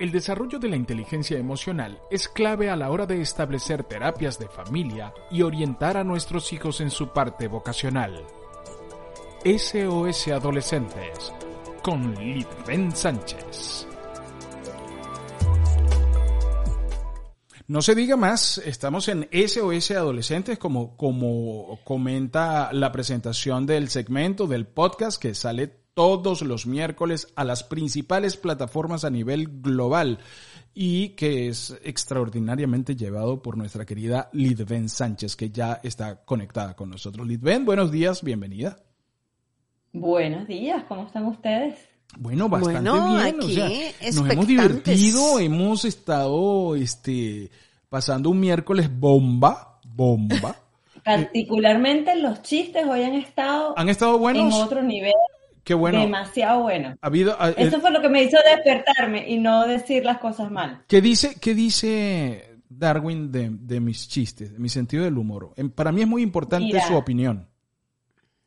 El desarrollo de la inteligencia emocional es clave a la hora de establecer terapias de familia y orientar a nuestros hijos en su parte vocacional. SOS Adolescentes con Litven Sánchez. No se diga más, estamos en SOS Adolescentes, como, como comenta la presentación del segmento del podcast que sale todos los miércoles a las principales plataformas a nivel global y que es extraordinariamente llevado por nuestra querida Lidven Sánchez, que ya está conectada con nosotros. Lidven, buenos días, bienvenida. Buenos días, ¿cómo están ustedes? Bueno, bastante bien, o sea, nos hemos divertido, hemos estado este pasando un miércoles bomba, bomba. Particularmente los chistes hoy han estado, ¿Han estado buenos? en otro nivel. Qué bueno. Demasiado bueno. Ha habido, Eso fue lo que me hizo despertarme y no decir las cosas mal. ¿Qué dice, qué dice Darwin de, mis chistes, de mi sentido del humor? Para mí es muy importante su opinión.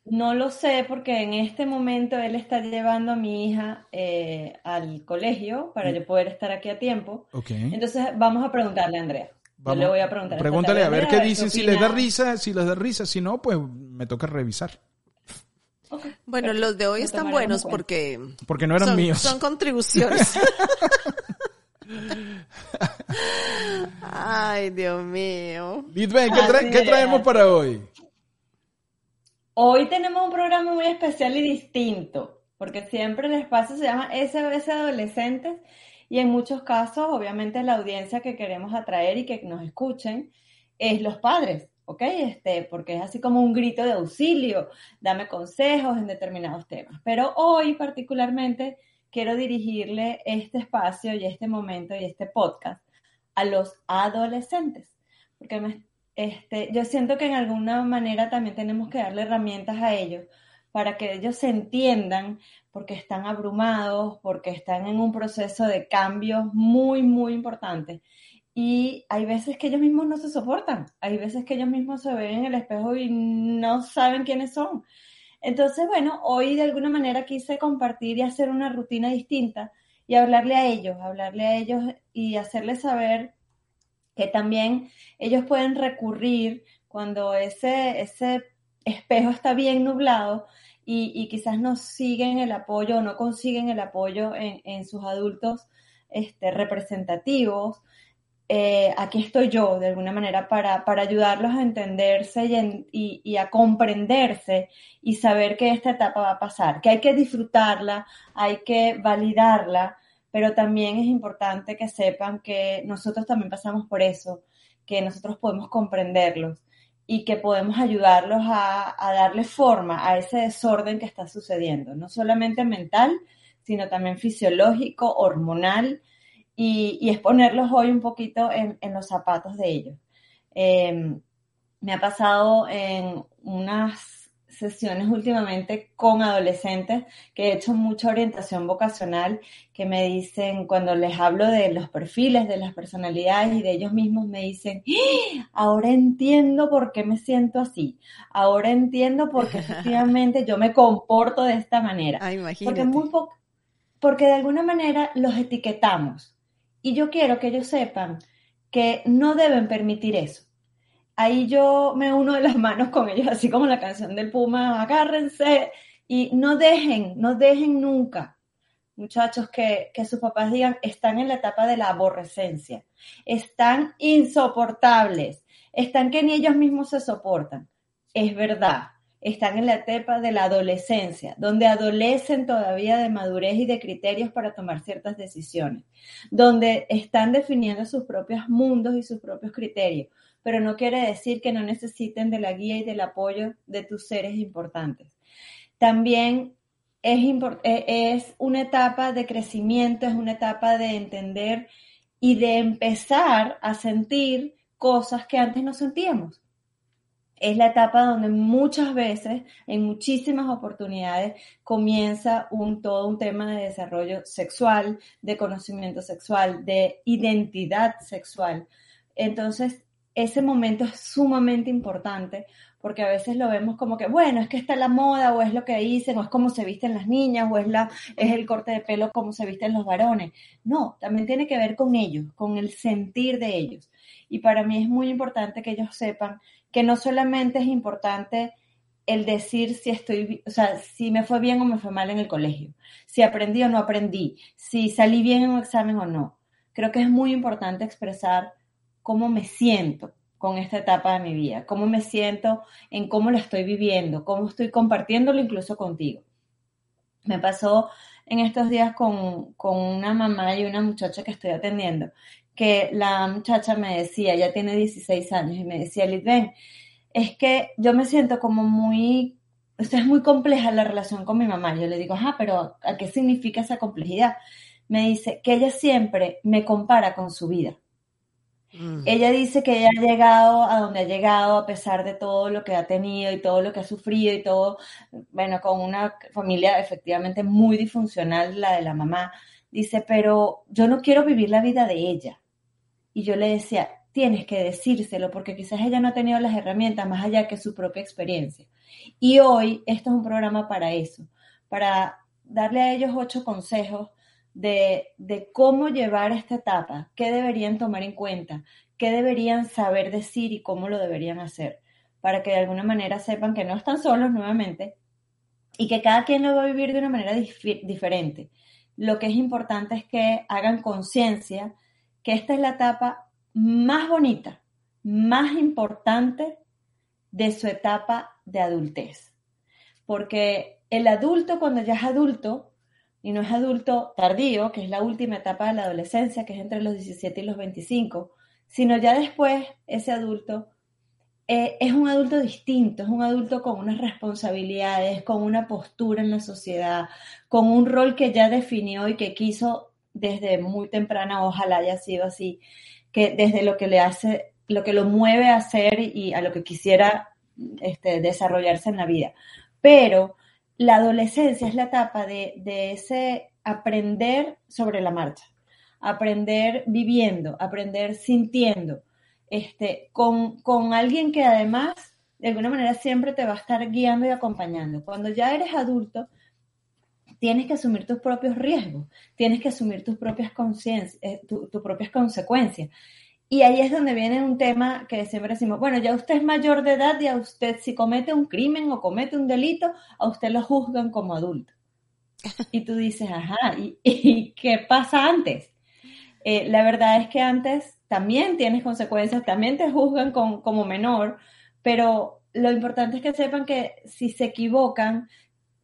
No lo sé porque en este momento él está llevando a mi hija eh, al colegio para yo poder estar aquí a tiempo. Okay. Entonces vamos a preguntarle a Andrea. yo le voy a preguntar. Pregúntale a ver qué dicen, si les da risa, si les da risa, si no, pues me toca revisar. Bueno, los de hoy están buenos porque... Porque no eran míos. Son contribuciones. Ay, Dios mío. Litven, ¿qué, traemos para hoy? Hoy tenemos un programa muy especial y distinto, porque siempre el espacio se llama SOS Adolescentes y en muchos casos, obviamente, la audiencia que queremos atraer y que nos escuchen es los padres. ¿Ok? Este, porque es así como un grito de auxilio, dame consejos en determinados temas. Pero hoy particularmente quiero dirigirle este espacio y este momento y este podcast a los adolescentes, porque este, yo siento que en alguna manera también tenemos que darle herramientas a ellos para que ellos se entiendan porque están abrumados, porque están en un proceso de cambios muy, muy importantes y hay veces que ellos mismos no se soportan, hay veces que ellos mismos se ven en el espejo y no saben quiénes son. Entonces, bueno, hoy de alguna manera quise compartir y hacer una rutina distinta y hablarle a ellos, hablarle a ellos y hacerles saber que también ellos pueden recurrir cuando ese, ese espejo está bien nublado y, quizás no siguen el apoyo o no consiguen el apoyo en, en sus adultos este, representativos eh, aquí estoy yo, de alguna manera, para, para ayudarlos a entenderse y, y, a comprenderse y saber que esta etapa va a pasar, que hay que disfrutarla, hay que validarla, pero también es importante que sepan que nosotros también pasamos por eso, que nosotros podemos comprenderlos y que podemos ayudarlos a, a darle forma a ese desorden que está sucediendo, no solamente mental, sino también fisiológico, hormonal, y, es ponerlos hoy un poquito en, los zapatos de ellos. Em, me ha pasado en unas sesiones últimamente con adolescentes que he hecho mucha orientación vocacional, que me dicen, cuando les hablo de los perfiles, de las personalidades y de ellos mismos, me dicen, ¡Ah! ahora entiendo por qué me siento así, ahora entiendo por qué efectivamente yo me comporto de esta manera. Ah, porque, muy porque de alguna manera los etiquetamos y yo quiero que ellos sepan que no deben permitir eso. Ahí yo me uno de las manos con ellos, así como la canción del Puma, agárrense y no dejen, no dejen nunca, muchachos, que, que sus papás digan, están en la etapa de la aborrecencia, están insoportables, están que ni ellos mismos se soportan. Es verdad, están en la etapa de la adolescencia, donde adolecen todavía de madurez y de criterios para tomar ciertas decisiones, donde están definiendo sus propios mundos y sus propios criterios, pero no quiere decir que no necesiten de la guía y del apoyo de tus seres importantes. También es, e-, es una etapa de crecimiento, es una etapa de entender y de empezar a sentir cosas que antes no sentíamos es la etapa donde muchas veces, en muchísimas oportunidades, comienza un, todo un tema de desarrollo sexual, de conocimiento sexual, de identidad sexual. Entonces, ese momento es sumamente importante porque a veces lo vemos como que, bueno, es que está la moda, o es lo que dicen, o es cómo se visten las niñas, o es, la, es el corte de pelo, como se visten los varones. No, también tiene que ver con ellos, con el sentir de ellos. Y para mí es muy importante que ellos sepan que no solamente es importante el decir si estoy, o sea, si me fue bien o me fue mal en el colegio, si aprendí o no aprendí, si salí bien en un examen o no. Creo que es muy importante expresar cómo me siento con esta etapa de mi vida, cómo me siento en cómo lo estoy viviendo, cómo estoy compartiéndolo incluso contigo. Me pasó en estos días con, una mamá y una muchacha que estoy atendiendo, que la muchacha me decía, ya tiene 16 años, y me decía, Liz, es que yo me siento como muy, o es muy compleja la relación con mi mamá. Yo le digo, ajá, pero ¿a qué significa esa complejidad? Me dice que ella siempre me compara con su vida. Mm. Ella dice que ella ha llegado a donde ha llegado a pesar de todo lo que ha tenido y todo lo que ha sufrido y todo, bueno, con una familia efectivamente muy disfuncional, la de la mamá. Dice, pero yo no quiero vivir la vida de ella. Y yo le decía, tienes que decírselo porque quizás ella no ha tenido las herramientas más allá que su propia experiencia. Y hoy esto es un programa para eso, para darle a ellos ocho consejos de, cómo llevar esta etapa, qué deberían tomar en cuenta, qué deberían saber decir y cómo lo deberían hacer, para que de alguna manera sepan que no están solos nuevamente y que cada quien lo va a vivir de una manera diferente. Lo que es importante es que hagan conciencia que esta es la etapa más bonita, más importante de su etapa de adultez. Porque el adulto, cuando ya es adulto, y no es adulto tardío, que es la última etapa de la adolescencia, que es entre los 17 y los 25, sino ya después ese adulto eh, es un adulto distinto, es un adulto con unas responsabilidades, con una postura en la sociedad, con un rol que ya definió y que quiso desde muy temprana, ojalá haya sido así, que desde lo que le hace, lo que lo mueve a hacer y a lo que quisiera este, desarrollarse en la vida. Pero la adolescencia es la etapa de, ese aprender sobre la marcha, aprender viviendo, aprender sintiendo, este, con, con alguien que además de alguna manera siempre te va a estar guiando y acompañando. Cuando ya eres adulto, tienes que asumir tus propios riesgos, tienes que asumir tus propias, eh, tus propias consecuencias. Y ahí es donde viene un tema que siempre decimos, bueno, ya usted es mayor de edad y a usted si comete un crimen o comete un delito, a usted lo juzgan como adulto. Y tú dices, ajá, ¿y, qué pasa antes? Eh, la verdad es que antes también tienes consecuencias, también te juzgan como menor, pero lo importante es que sepan que si se equivocan,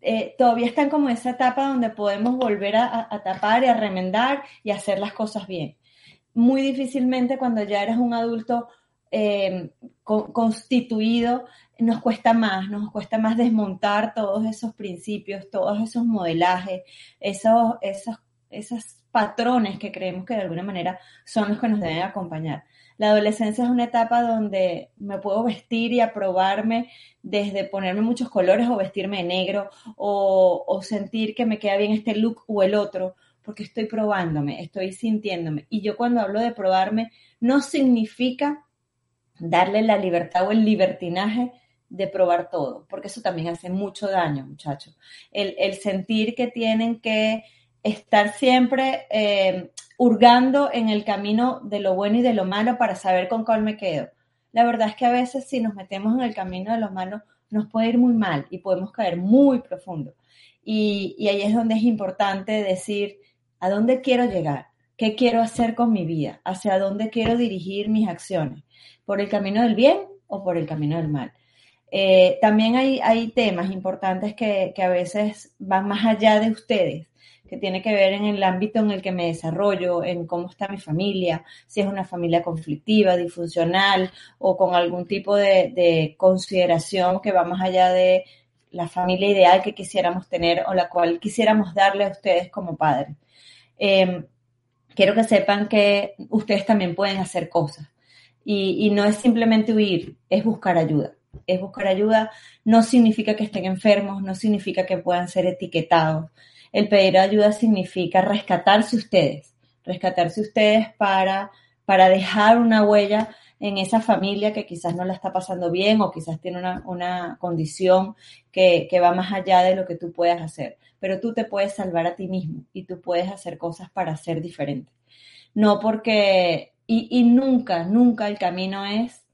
eh, todavía están como en esa etapa donde podemos volver a tapar y a remendar y hacer las cosas bien muy difícilmente cuando ya eres un adulto eh, constituido, nos cuesta más, nos cuesta más desmontar todos esos principios, todos esos modelajes, esos, esos, esos patrones que creemos que de alguna manera son los que nos deben acompañar. La adolescencia es una etapa donde me puedo vestir y aprobarme desde ponerme muchos colores o vestirme de negro o, o sentir que me queda bien este look o el otro porque estoy probándome, estoy sintiéndome. Y yo cuando hablo de probarme, no significa darle la libertad o el libertinaje de probar todo, porque eso también hace mucho daño, muchachos. El, sentir que tienen que estar siempre eh, hurgando en el camino de lo bueno y de lo malo para saber con cuál me quedo. La verdad es que a veces si nos metemos en el camino de lo malo, nos puede ir muy mal y podemos caer muy profundo. Y, y ahí es donde es importante decir, ¿A dónde quiero llegar? ¿Qué quiero hacer con mi vida? ¿Hacia dónde quiero dirigir mis acciones? ¿Por el camino del bien o por el camino del mal? Eh, también hay, hay, temas importantes que, a veces van más allá de ustedes, que tiene que ver en el ámbito en el que me desarrollo, en cómo está mi familia, si es una familia conflictiva, disfuncional o con algún tipo de, de consideración que va más allá de la familia ideal que quisiéramos tener o la cual quisiéramos darle a ustedes como padres. Em, quiero que sepan que ustedes también pueden hacer cosas. Y, no es simplemente huir, es buscar ayuda. Es buscar ayuda, no significa que estén enfermos, no significa que puedan ser etiquetados. El pedir ayuda significa rescatarse ustedes, rescatarse ustedes para, para dejar una huella en esa familia que quizás no la está pasando bien o quizás tiene una, condición que, que va más allá de lo que tú puedas hacer. Pero tú te puedes salvar a ti mismo y tú puedes hacer cosas para ser diferente. No porque, y, y nunca, nunca el camino es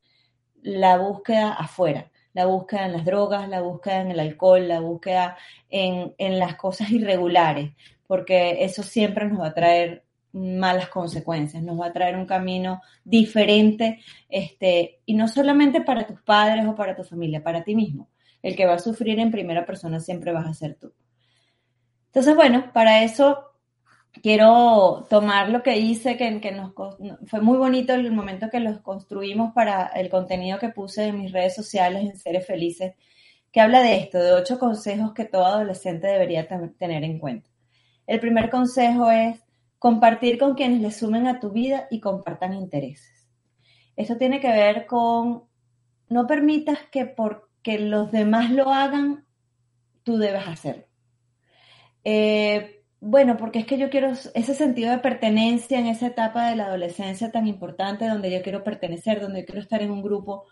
la búsqueda afuera la búsqueda en las drogas, la búsqueda en el alcohol, la búsqueda en, en, las cosas irregulares, porque eso siempre nos va a traer malas consecuencias, nos va a traer un camino diferente, este, y no solamente para tus padres o para tu familia, para ti mismo. El que va a sufrir en primera persona siempre vas a ser tú. Entonces, bueno, para eso quiero tomar lo que hice, que, que nos, fue muy bonito el momento que los construimos para el contenido que puse en mis redes sociales en Seres Felices, que habla de esto, de ocho consejos que todo adolescente debería tener en cuenta. El primer consejo es compartir con quienes le sumen a tu vida y compartan intereses. Esto tiene que ver con no permitas que porque los demás lo hagan, tú debes hacerlo. Eh, bueno, porque es que yo quiero ese sentido de pertenencia en esa etapa de la adolescencia tan importante donde yo quiero pertenecer, donde yo quiero estar en un grupo,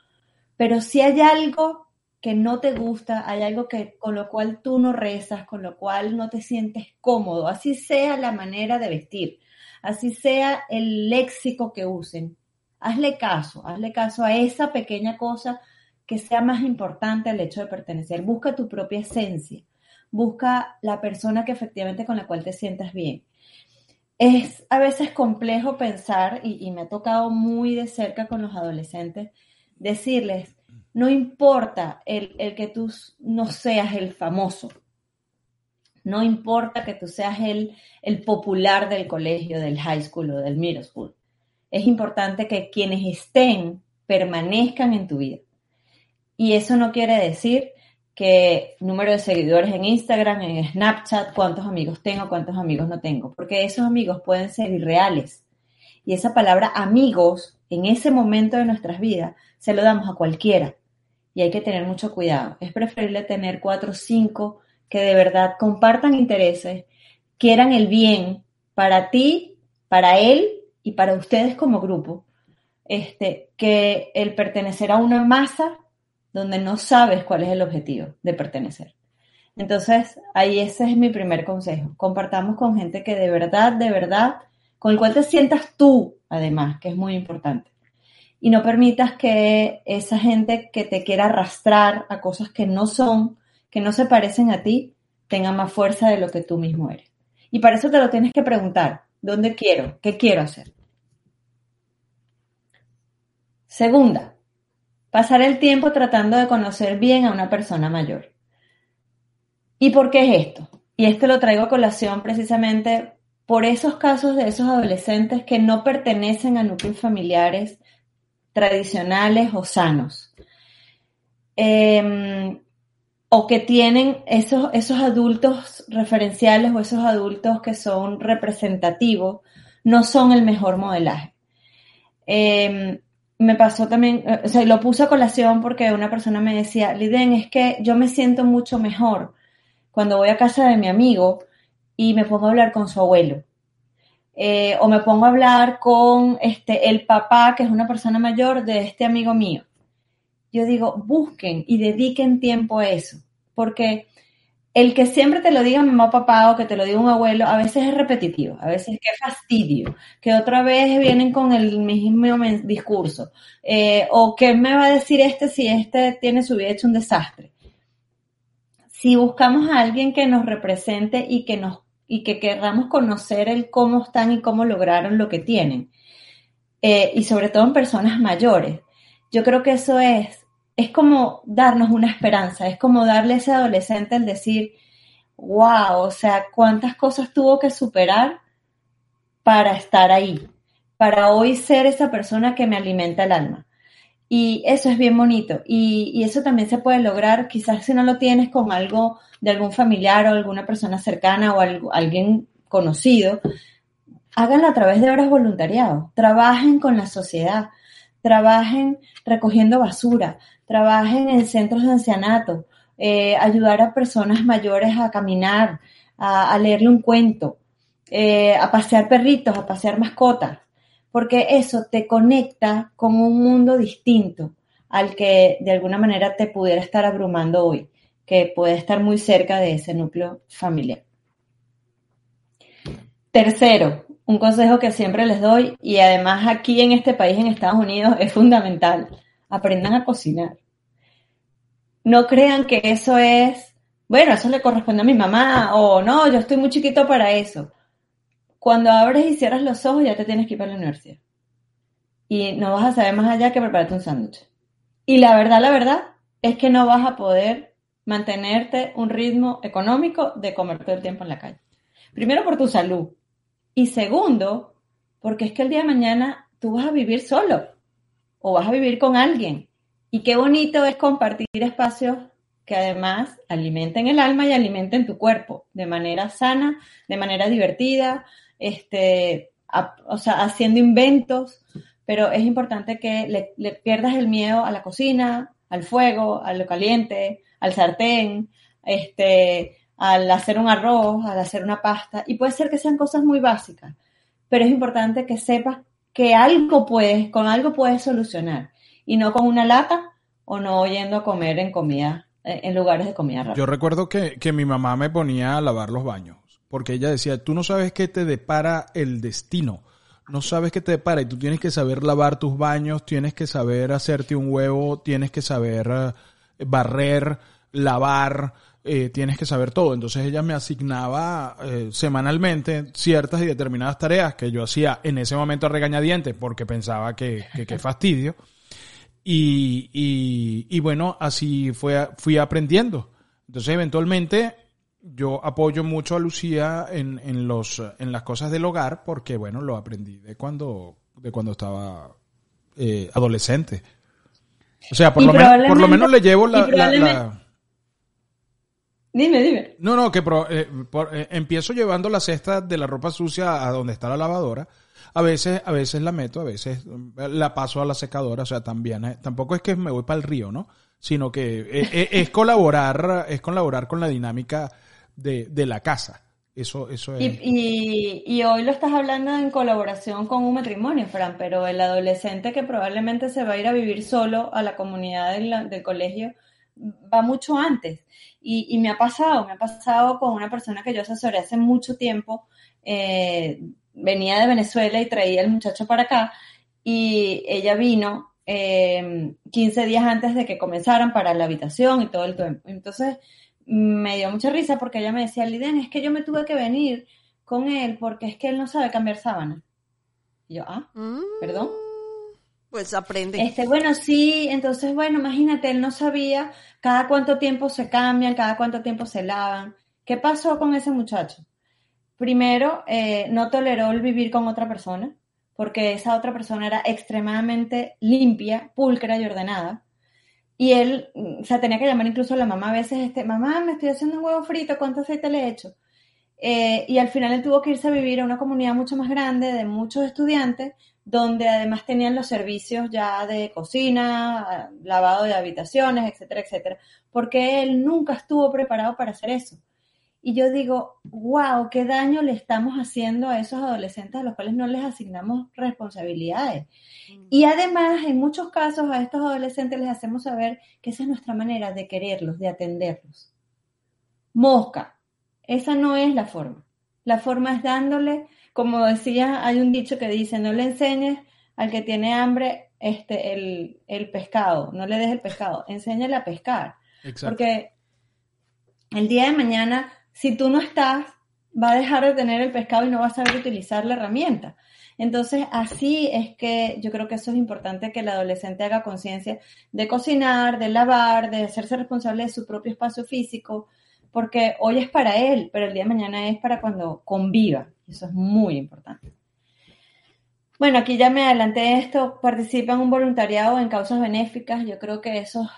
pero si hay algo que no te gusta, hay algo que con lo cual tú no rezas, con lo cual no te sientes cómodo, así sea la manera de vestir, así sea el léxico que usen, hazle caso, hazle caso a esa pequeña cosa que sea más importante el hecho de pertenecer, busca tu propia esencia busca la persona que efectivamente con la cual te sientas bien. Es a veces complejo pensar, y, me ha tocado muy de cerca con los adolescentes, decirles, no importa el, que tú no seas el famoso, no importa que tú seas el, el popular del colegio, del high school o del middle school. Es importante que quienes estén permanezcan en tu vida. Y eso no quiere decir que número de seguidores en Instagram, en Snapchat, cuántos amigos tengo, cuántos amigos no tengo, porque esos amigos pueden ser irreales. Y esa palabra amigos, en ese momento de nuestras vidas, se lo damos a cualquiera. Y hay que tener mucho cuidado. Es preferible tener cuatro o cinco que de verdad compartan intereses, quieran el bien para ti, para él y para ustedes como grupo, este, que el pertenecer a una masa donde no sabes cuál es el objetivo de pertenecer. Entonces, ahí ese es mi primer consejo. Compartamos con gente que de verdad, de verdad, con el cual te sientas tú, además, que es muy importante. Y no permitas que esa gente que te quiera arrastrar a cosas que no son, que no se parecen a ti, tenga más fuerza de lo que tú mismo eres. Y para eso te lo tienes que preguntar, ¿dónde quiero? ¿Qué quiero hacer? Segunda, Pasar el tiempo tratando de conocer bien a una persona mayor. ¿Y por qué es esto? Y esto lo traigo a colación precisamente por esos casos de esos adolescentes que no pertenecen a núcleos familiares tradicionales o sanos. Em, o que tienen esos, esos adultos referenciales o esos adultos que son representativos, no son el mejor modelaje. Em, me pasó también, eh, o sea, lo puse a colación porque una persona me decía, Liden, es que yo me siento mucho mejor cuando voy a casa de mi amigo y me pongo a hablar con su abuelo. Eh, o me pongo a hablar con este, el papá, que es una persona mayor de este amigo mío. Yo digo, busquen y dediquen tiempo a eso, porque el que siempre te lo diga mamá papá o que te lo diga un abuelo, a veces es repetitivo, a veces qué fastidio, que otra vez vienen con el mismo discurso, eh, o qué me va a decir este si este tiene su vida hecho un desastre. Si buscamos a alguien que nos represente y que nos y que querramos conocer el cómo están y cómo lograron lo que tienen, eh, y sobre todo en personas mayores, yo creo que eso es es como darnos una esperanza, es como darle a ese adolescente el decir, wow, o sea, cuántas cosas tuvo que superar para estar ahí, para hoy ser esa persona que me alimenta el alma. Y eso es bien bonito. Y, eso también se puede lograr, quizás si no lo tienes con algo de algún familiar o alguna persona cercana o alguien conocido, háganlo a través de horas voluntariado. Trabajen con la sociedad, trabajen recogiendo basura, trabajen en centros de ancianato, eh, ayudar a personas mayores a caminar, a, leerle un cuento, eh, a pasear perritos, a pasear mascotas, porque eso te conecta con un mundo distinto al que de alguna manera te pudiera estar abrumando hoy, que puede estar muy cerca de ese núcleo familiar. Tercero, un consejo que siempre les doy y además aquí en este país, en Estados Unidos, es fundamental. Aprendan a cocinar. No crean que eso es, bueno, eso le corresponde a mi mamá o no, yo estoy muy chiquito para eso. Cuando abres y cierras los ojos ya te tienes que ir para la universidad. Y no vas a saber más allá que prepararte un sándwich. Y la verdad, la verdad, es que no vas a poder mantenerte un ritmo económico de comer todo el tiempo en la calle. Primero por tu salud. Y segundo, porque es que el día de mañana tú vas a vivir solo o vas a vivir con alguien. Y qué bonito es compartir espacios que además alimenten el alma y alimenten tu cuerpo de manera sana, de manera divertida, este, o sea, haciendo inventos, pero es importante que le, pierdas el miedo a la cocina, al fuego, a lo caliente, al sartén, este, al hacer un arroz, al hacer una pasta, y puede ser que sean cosas muy básicas, pero es importante que sepas que algo puedes, con algo puedes solucionar, y no con una lata o no yendo a comer en comida, en lugares de comida rápida. Yo recuerdo que, que mi mamá me ponía a lavar los baños, porque ella decía, tú no sabes qué te depara el destino no sabes qué te depara y tú tienes que saber lavar tus baños, tienes que saber hacerte un huevo, tienes que saber eh, barrer, lavar, eh, tienes que saber todo. Entonces ella me asignaba eh, semanalmente ciertas y determinadas tareas que yo hacía en ese momento a regañadientes porque pensaba que, que, fastidio. Y, y, y, bueno, así fue, fui aprendiendo. Entonces eventualmente yo apoyo mucho a Lucía en, en, los, en las cosas del hogar porque, bueno, lo aprendí de cuando, de cuando estaba eh, adolescente. O sea, por lo, menos, por lo menos le llevo la... Dime, dime. No, no, que eh, eh, empiezo llevando la cesta de la ropa sucia a donde está la lavadora. A veces, a veces la meto, a veces la paso a la secadora, o sea, también, tampoco es que me voy para el río, ¿no? Sino que es colaborar, es colaborar con la dinámica de, la casa. Eso, eso es. Y, hoy lo estás hablando en colaboración con un matrimonio, Fran, pero el adolescente que probablemente se va a ir a vivir solo a la comunidad del, colegio va mucho antes. Y, me ha pasado, me ha pasado con una persona que yo asesoré hace mucho tiempo, eh, venía de Venezuela y traía el muchacho para acá, y ella vino 15 eh, días antes de que comenzaran para la habitación y todo el tiempo. Entonces, me dio mucha risa porque ella me decía, Liden, es que yo me tuve que venir con él porque es que él no sabe cambiar sábana. Y yo, ah, mm, perdón. Pues aprende. Este, bueno, sí, entonces, bueno, imagínate, él no sabía cada cuánto tiempo se cambian, cada cuánto tiempo se lavan. ¿Qué pasó con ese muchacho? Primero, eh, no toleró el vivir con otra persona, porque esa otra persona era extremadamente limpia, pulcra y ordenada. Y él, mm, o sea, tenía que llamar incluso a la mamá a veces, este, mamá, me estoy haciendo un huevo frito, ¿cuánto aceite le he hecho? Eh, y al final él tuvo que irse a vivir a una comunidad mucho más grande de muchos estudiantes, donde además tenían los servicios ya de cocina, lavado de habitaciones, etcétera, etcétera, porque él nunca estuvo preparado para hacer eso. Y yo digo, wow, qué daño le estamos haciendo a esos adolescentes a los cuales no les asignamos responsabilidades. Mm. Y además, en muchos casos, a estos adolescentes les hacemos saber que esa es nuestra manera de quererlos, de atenderlos. Mosca, esa no es la forma. La forma es dándole, como decía, hay un dicho que dice, no le enseñes al que tiene hambre este, el, el pescado, no le des el pescado, enséñale a pescar. Porque el día de mañana si tú no estás, va a dejar de tener el pescado y no va a saber utilizar la herramienta. Entonces, así es que yo creo que eso es importante que el adolescente haga conciencia de cocinar, de lavar, de hacerse responsable de su propio espacio físico, porque hoy es para él, pero el día de mañana es para cuando conviva. Eso es muy importante. Bueno, aquí ya me adelanté esto, participa en un voluntariado en causas benéficas. Yo creo que eso,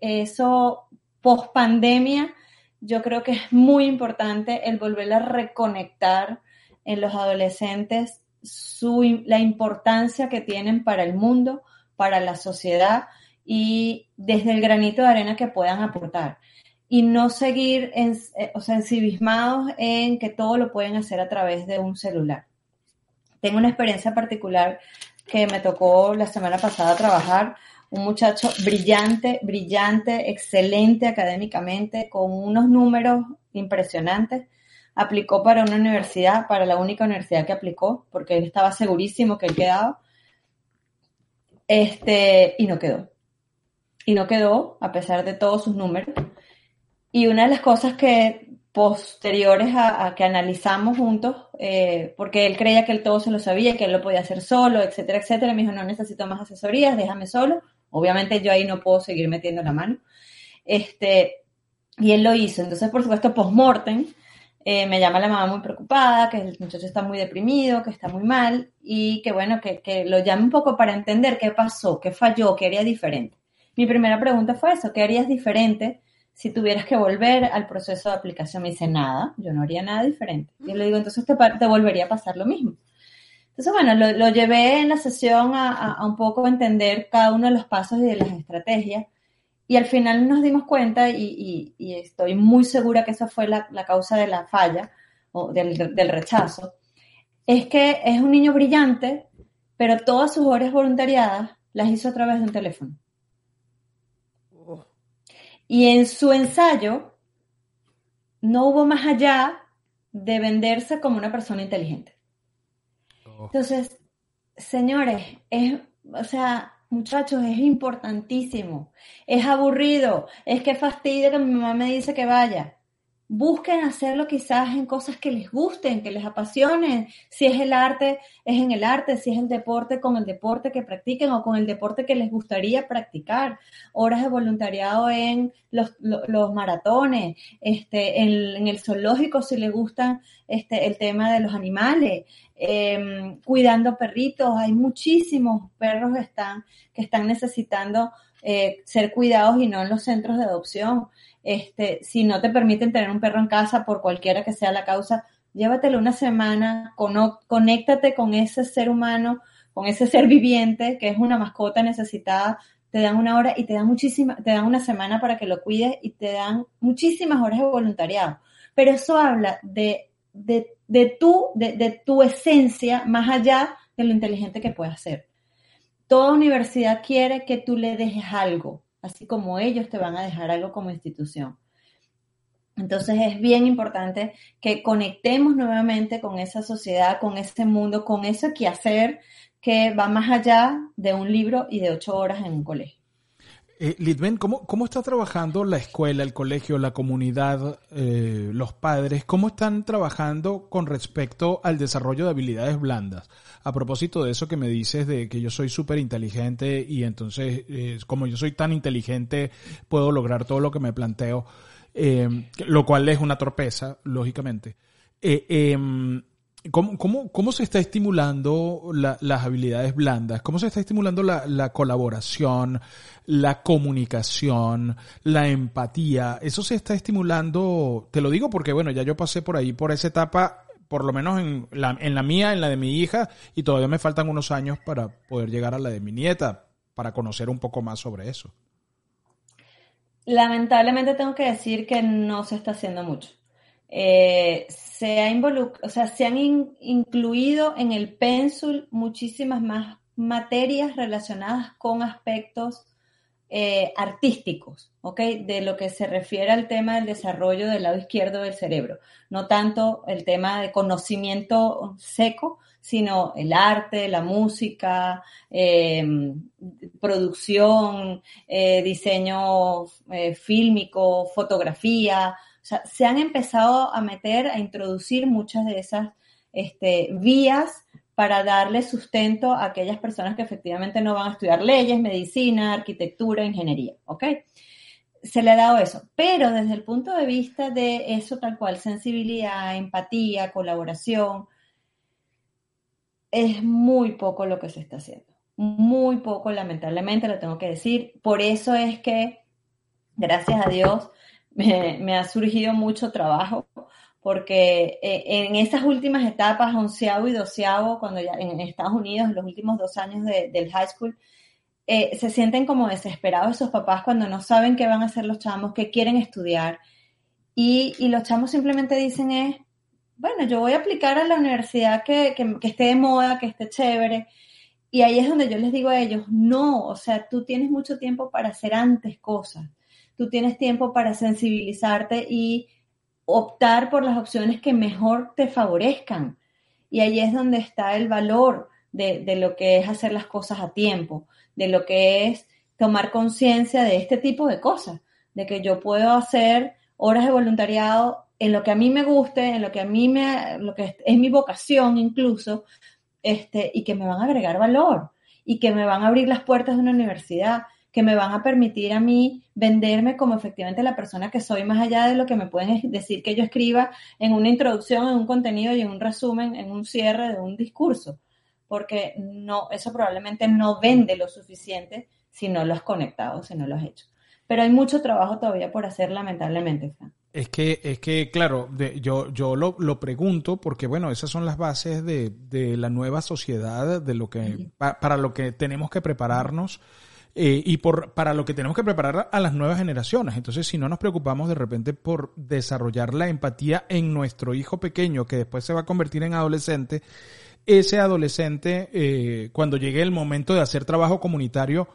eso post pandemia yo creo que es muy importante el volver a reconectar en los adolescentes su, la importancia que tienen para el mundo, para la sociedad y desde el granito de arena que puedan aportar. Y no seguir en, eh, sea, en que todo lo pueden hacer a través de un celular. Tengo una experiencia particular que me tocó la semana pasada trabajar, un muchacho brillante, brillante, excelente académicamente, con unos números impresionantes. Aplicó para una universidad, para la única universidad que aplicó, porque él estaba segurísimo que él quedaba. Este, y no quedó. Y no quedó, a pesar de todos sus números. Y una de las cosas que posteriores a, que analizamos juntos, eh, porque él creía que él todo se lo sabía, que él lo podía hacer solo, etcétera, etcétera. Me dijo, no necesito más asesorías, déjame solo. Obviamente yo ahí no puedo seguir metiendo la mano. Este, y él lo hizo. Entonces, por supuesto, post-mortem, eh, me llama la mamá muy preocupada, que el muchacho está muy deprimido, que está muy mal, y que bueno, que, que lo llame un poco para entender qué pasó, qué falló, qué haría diferente. Mi primera pregunta fue eso, ¿qué harías diferente si tuvieras que volver al proceso de aplicación? Me dice, nada, yo no haría nada diferente. Y le digo, entonces te, te volvería a pasar lo mismo. Entonces, bueno, lo, llevé en la sesión a, un poco entender cada uno de los pasos y de las estrategias. Y al final nos dimos cuenta, y, estoy muy segura que esa fue la, causa de la falla o del, rechazo, es que es un niño brillante, pero todas sus horas voluntariadas las hizo a través de un teléfono. Oh. Y en su ensayo no hubo más allá de venderse como una persona inteligente. Entonces, señores, es, o sea, muchachos, es importantísimo. Es aburrido, es que fastidia que mi mamá me dice que vaya busquen hacerlo quizás en cosas que les gusten, que les apasionen. Si es el arte, es en el arte. Si es el deporte, con el deporte que practiquen o con el deporte que les gustaría practicar. Horas de voluntariado en los, maratones, este, en, el zoológico si les gusta este, el tema de los animales, em, cuidando perritos. Hay muchísimos perros que están, que están necesitando eh, ser cuidados y no en los centros de adopción. Este, si no te permiten tener un perro en casa por cualquiera que sea la causa, llévatelo una semana, conéctate con ese ser humano, con ese ser viviente que es una mascota necesitada, te dan una hora y te dan muchísima, te dan una semana para que lo cuides y te dan muchísimas horas de voluntariado. Pero eso habla de, de, de tu, de, de tu esencia más allá de lo inteligente que puedas ser. Toda universidad quiere que tú le dejes algo, así como ellos te van a dejar algo como institución. Entonces es bien importante que conectemos nuevamente con esa sociedad, con ese mundo, con ese quehacer que va más allá de un libro y de ocho horas en un colegio. Eh, Litven, ¿cómo, ¿cómo, está trabajando la escuela, el colegio, la comunidad, eh, los padres? ¿Cómo están trabajando con respecto al desarrollo de habilidades blandas? A propósito de eso que me dices de que yo soy súper inteligente y entonces, eh, como yo soy tan inteligente, puedo lograr todo lo que me planteo, eh, lo cual es una torpeza, lógicamente. Em, ¿Cómo, cómo, cómo se está estimulando las habilidades blandas? ¿Cómo se está estimulando la, la, colaboración, la comunicación, la empatía? Eso se está estimulando, te lo digo porque, bueno, ya yo pasé por ahí, por esa etapa, por lo menos en la, en la mía, en la de mi hija, y todavía me faltan unos años para poder llegar a la de mi nieta, para conocer un poco más sobre eso. Lamentablemente tengo que decir que no se está haciendo mucho. Eh, se, ha o sea, se han incluido en el pénsul muchísimas más materias relacionadas con aspectos eh, artísticos. De lo que se refiere al tema del desarrollo del lado izquierdo del cerebro. No tanto el tema de conocimiento seco, sino el arte, la música, em, producción, eh, diseño fílmico, fotografía, o sea, se han empezado a meter, a introducir muchas de esas este, vías para darle sustento a aquellas personas que efectivamente no van a estudiar leyes, medicina, arquitectura, ingeniería, ¿ok? Se le ha dado eso, pero desde el punto de vista de eso tal cual, sensibilidad, empatía, colaboración, es muy poco lo que se está haciendo. Muy poco, lamentablemente, lo tengo que decir. Por eso es que, gracias a Dios, me, ha surgido mucho trabajo porque eh, en esas últimas etapas, onceavo y doceavo, cuando ya en Estados Unidos, los últimos dos años del high school, eh, se sienten como desesperados esos papás cuando no saben qué van a hacer los chamos, qué quieren estudiar. Y, y los chamos simplemente dicen es, bueno, yo voy a aplicar a la universidad que, que esté de moda, que esté chévere. Y ahí es donde yo les digo a ellos, no, o sea, tú tienes mucho tiempo para hacer antes cosas, tú tienes tiempo para sensibilizarte y optar por las opciones que mejor te favorezcan. Y ahí es donde está el valor de, de lo que es hacer las cosas a tiempo, de lo que es tomar conciencia de este tipo de cosas, de que yo puedo hacer horas de voluntariado en lo que a mí me guste, en lo que a mí me, lo que es mi vocación incluso, este, y que me van a agregar valor y que me van a abrir las puertas de una universidad, que me van a permitir a mí venderme como efectivamente la persona que soy, más allá de lo que me pueden decir que yo escriba en una introducción, en un contenido y en un resumen, en un cierre de un discurso, porque no, eso probablemente no vende lo suficiente si no lo has conectado, si no lo has hecho. Pero hay mucho trabajo todavía por hacer, lamentablemente, Es que, es que claro, yo, yo lo, lo, pregunto porque, bueno, esas son las bases de, de la nueva sociedad, de lo que, para lo que tenemos que prepararnos. Eh, y por, para lo que tenemos que preparar a las nuevas generaciones. Entonces, si no nos preocupamos de repente por desarrollar la empatía en nuestro hijo pequeño, que después se va a convertir en adolescente, ese adolescente, eh, cuando llegue el momento de hacer trabajo comunitario,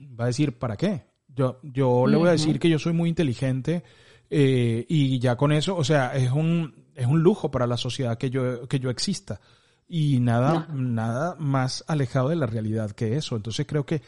va a decir, ¿para qué? Yo, yo le voy a decir que yo soy muy inteligente eh, y ya con eso, o sea, es un, es un lujo para la sociedad que yo, que yo exista. Y nada, nada más alejado de la realidad que eso. Entonces creo que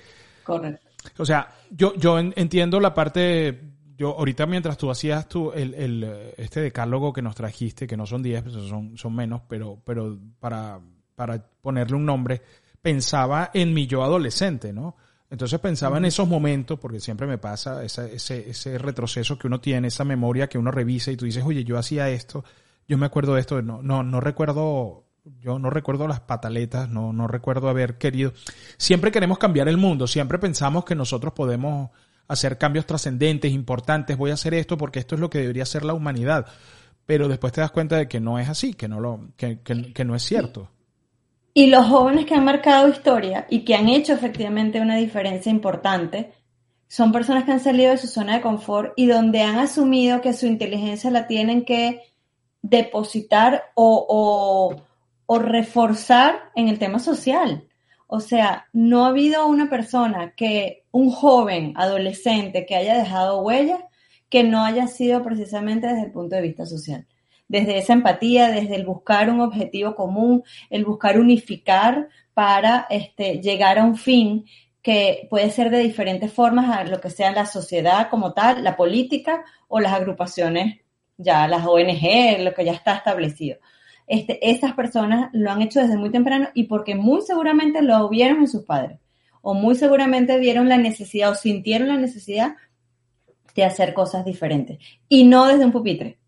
Correcto. O sea, yo, yo entiendo la parte, yo ahorita mientras tú hacías tu, el, el, este decálogo que nos trajiste, que no son 10, pues son, son menos, pero, pero para, para ponerle un nombre, pensaba en mi yo adolescente, ¿no? Entonces pensaba en esos momentos, porque siempre me pasa ese, ese, ese retroceso que uno tiene, esa memoria que uno revisa y tú dices, oye, yo hacía esto, yo me acuerdo de esto, no, no, no recuerdo yo no recuerdo las pataletas, no, no recuerdo haber querido. Siempre queremos cambiar el mundo, siempre pensamos que nosotros podemos hacer cambios trascendentes, importantes, voy a hacer esto porque esto es lo que debería ser la humanidad. Pero después te das cuenta de que no es así, que no, lo, que, que, no es cierto. Y los jóvenes que han marcado historia y que han hecho efectivamente una diferencia importante son personas que han salido de su zona de confort y donde han asumido que su inteligencia la tienen que depositar o, o reforzar en el tema social. O sea, no ha habido una persona que, un joven, adolescente, que haya dejado huella que no haya sido precisamente desde el punto de vista social. Desde esa empatía, desde el buscar un objetivo común, el buscar unificar para este, llegar a un fin que puede ser de diferentes formas a lo que sea la sociedad como tal, la política o las agrupaciones, ya las ONG, lo que ya está establecido este, esas personas lo han hecho desde muy temprano y porque muy seguramente lo vieron en sus padres o muy seguramente vieron la necesidad o sintieron la necesidad de hacer cosas diferentes y no desde un pupitre.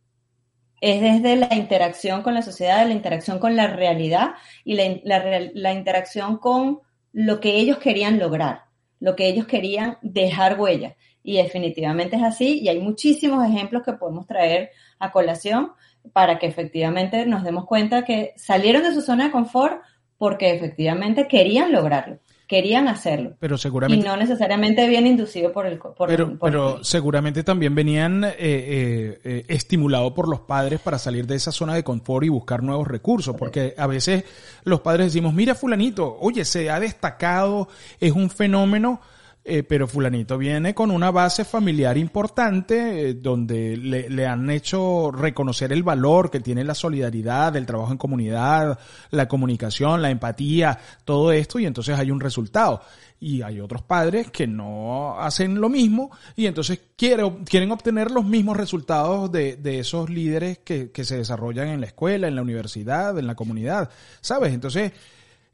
Es desde la interacción con la sociedad, la interacción con la realidad y la, la interacción con lo que ellos querían lograr, lo que ellos querían dejar huella. Y definitivamente es así y hay muchísimos ejemplos que podemos traer a colación para que efectivamente nos demos cuenta que salieron de su zona de confort porque efectivamente querían lograrlo, querían hacerlo. Pero seguramente. Y no necesariamente bien inducido por el. Por, pero pero seguramente también venían eh, eh, eh, estimulados por los padres para salir de esa zona de confort y buscar nuevos recursos. Porque a veces los padres decimos: Mira, Fulanito, oye, se ha destacado, es un fenómeno eh, pero fulanito viene con una base familiar importante eh, donde le, han hecho reconocer el valor que tiene la solidaridad, el trabajo en comunidad, la comunicación, la empatía, todo esto y entonces hay un resultado. Y hay otros padres que no hacen lo mismo y entonces quieren, quieren obtener los mismos resultados de, de esos líderes que, que se desarrollan en la escuela, en la universidad, en la comunidad, ¿sabes? Entonces,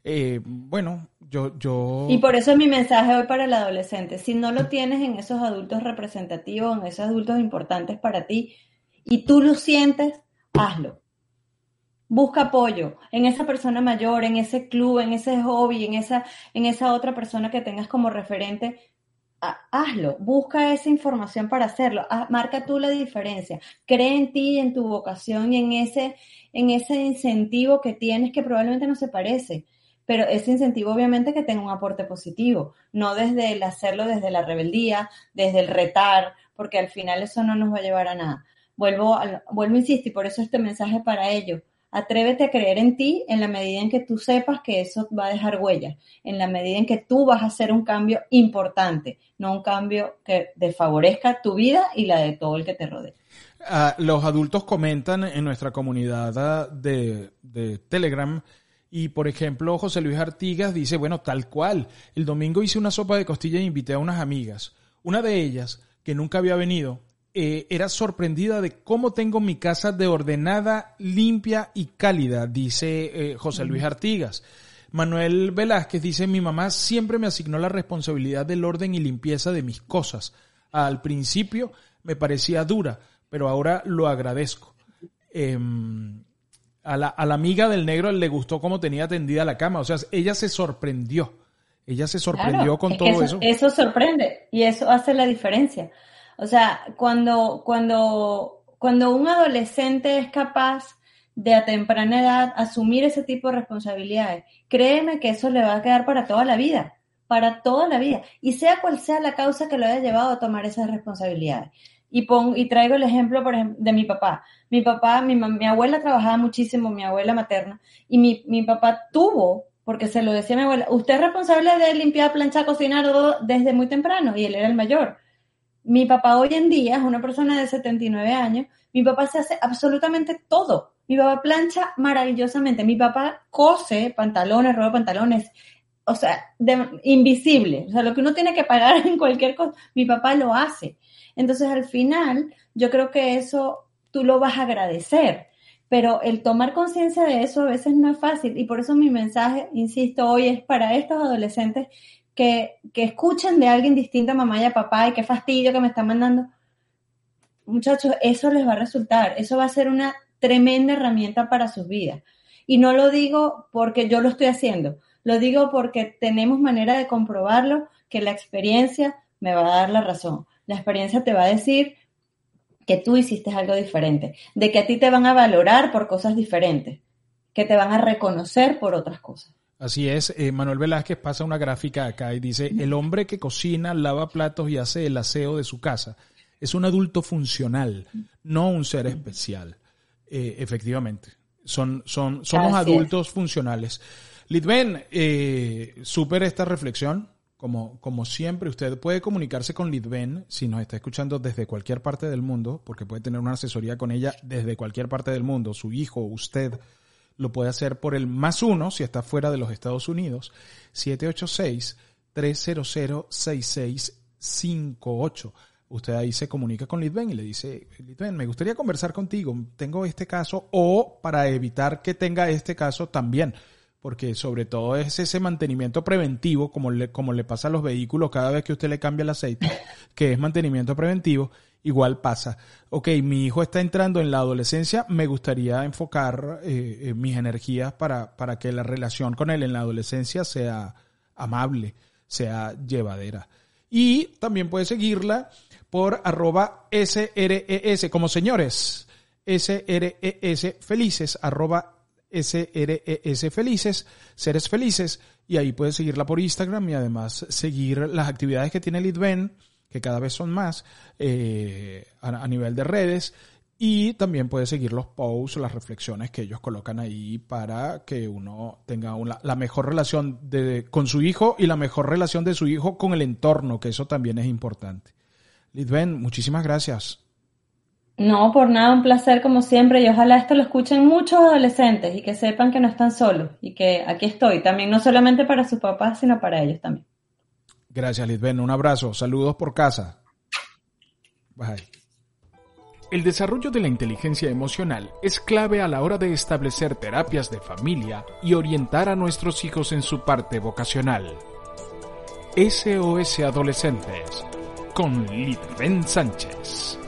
eh, bueno, yo, yo... Y por eso es mi mensaje hoy para el adolescente. Si no lo tienes en esos adultos representativos, en esos adultos importantes para ti, y tú lo sientes, hazlo. Busca apoyo en esa persona mayor, en ese club, en ese hobby, en esa, en esa otra persona que tengas como referente. Hazlo, busca esa información para hacerlo, marca tú la diferencia, cree en ti, en tu vocación y en ese, en ese incentivo que tienes que probablemente no se parece, pero ese incentivo obviamente que tenga un aporte positivo, no desde el hacerlo desde la rebeldía, desde el retar, porque al final eso no nos va a llevar a nada. vuelvo, a, vuelvo, insisto, y por eso este mensaje para ellos. Atrévete a creer en ti en la medida en que tú sepas que eso va a dejar huella, en la medida en que tú vas a hacer un cambio importante, no un cambio que desfavorezca tu vida y la de todo el que te rodea. Ah, los adultos comentan en nuestra comunidad ah, de, de Telegram y por ejemplo, José Luis Artigas dice, bueno, tal cual, el domingo hice una sopa de costilla e invité a unas amigas. Una de ellas, que nunca había venido, eh, era sorprendida de cómo tengo mi casa de ordenada, limpia y cálida, dice eh, José Luis Artigas. Manuel Velázquez dice, mi mamá siempre me asignó la responsabilidad del orden y limpieza de mis cosas. Al principio me parecía dura, pero ahora lo agradezco. Em, a, la, a la amiga del negro le gustó cómo tenía tendida la cama, o sea, ella se sorprendió. Ella se sorprendió con todo eso, eso. Eso sorprende y eso hace la diferencia. O sea, cuando, cuando, cuando un adolescente es capaz de a temprana edad asumir ese tipo de responsabilidades, créeme que eso le va a quedar para toda la vida, para toda la vida, y sea cual sea la causa que lo haya llevado a tomar esas responsabilidades. Y, pongo, y traigo el ejemplo, por ejemplo, de mi papá. Mi papá, mi, mi abuela trabajaba muchísimo, mi abuela materna, y mi, mi papá tuvo, porque se lo decía mi abuela, usted es responsable de limpiar, planchar, cocinar desde muy temprano, y él era el mayor. Mi papá hoy en día es una persona de 79 años. Mi papá se hace absolutamente todo. Mi papá plancha maravillosamente. Mi papá cose pantalones, roba pantalones. O sea, invisible. O sea, lo que uno tiene que pagar en cualquier cosa, mi papá lo hace. Entonces, al final, yo creo que eso tú lo vas a agradecer. Pero el tomar conciencia de eso a veces no es fácil. Y por eso mi mensaje, insisto, hoy es para estos adolescentes que, escuchen de alguien distinto a mamá y a papá y qué fastidio que me están mandando. Muchachos, eso les va a resultar, eso va a ser una tremenda herramienta para sus vidas. Y no lo digo porque yo lo estoy haciendo, lo digo porque tenemos manera de comprobarlo, que la experiencia me va a dar la razón. La experiencia te va a decir que tú hiciste algo diferente, de que a ti te van a valorar por cosas diferentes, que te van a reconocer por otras cosas. Así es, eh, Manuel Velázquez pasa una gráfica acá y dice, el hombre que cocina, lava platos y hace el aseo de su casa es un adulto funcional, no un ser especial. Eh, efectivamente, son, son, somos adultos funcionales. Litven, eh, súper esta reflexión. Como, como siempre, usted puede comunicarse con Litven si nos está escuchando desde cualquier parte del mundo, porque puede tener una asesoría con ella desde cualquier parte del mundo, su hijo, usted lo puede hacer por el más uno si está fuera de los Estados Unidos, 786-300-6658. Usted ahí se comunica con Litven y le dice, Litven, me gustaría conversar contigo, tengo este caso, o para evitar que tenga este caso también, porque sobre todo es ese mantenimiento preventivo, como le, como le pasa a los vehículos cada vez que usted le cambia el aceite, que es mantenimiento preventivo, igual pasa. Ok, mi hijo está entrando en la adolescencia, me gustaría enfocar eh, eh, mis energías para, para que la relación con él en la adolescencia sea amable, sea llevadera. Y también puede seguirla por arroba SRES, como señores, SRES felices, arroba SRES felices, seres felices, y ahí puede seguirla por Instagram y además seguir las actividades que tiene Lidven que cada vez son más eh, a, nivel de redes. Y también puede seguir los posts, las reflexiones que ellos colocan ahí para que uno tenga una, la mejor relación de, con su hijo y la mejor relación de su hijo con el entorno, que eso también es importante. Lidven, muchísimas gracias. No, por nada, un placer como siempre y ojalá esto lo escuchen muchos adolescentes y que sepan que no están solos y que aquí estoy también, no solamente para sus papás, sino para ellos también. Gracias, Lisbeth. Un abrazo. Saludos por casa. Bye. El desarrollo de la inteligencia emocional es clave a la hora de establecer terapias de familia y orientar a nuestros hijos en su parte vocacional. SOS Adolescentes con Litven Sánchez.